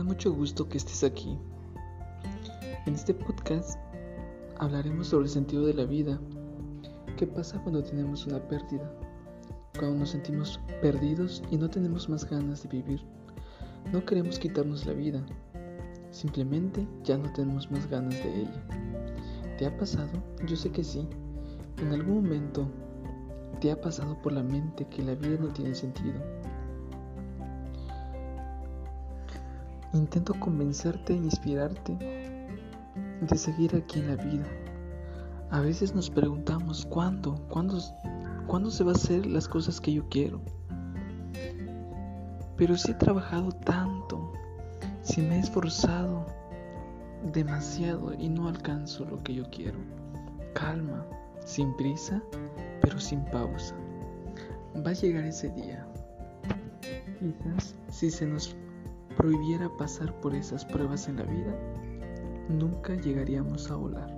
mucho gusto que estés aquí. En este podcast hablaremos sobre el sentido de la vida. ¿Qué pasa cuando tenemos una pérdida? Cuando nos sentimos perdidos y no tenemos más ganas de vivir. No queremos quitarnos la vida. Simplemente ya no tenemos más ganas de ella. ¿Te ha pasado? Yo sé que sí. En algún momento te ha pasado por la mente que la vida no tiene sentido Intento convencerte e inspirarte de seguir aquí en la vida. A veces nos preguntamos cuándo, cuándo, cuándo se va a hacer las cosas que yo quiero. Pero si he trabajado tanto, si me he esforzado demasiado y no alcanzo lo que yo quiero. Calma, sin prisa, pero sin pausa. Va a llegar ese día. Quizás si se nos prohibiera pasar por esas pruebas en la vida, nunca llegaríamos a volar.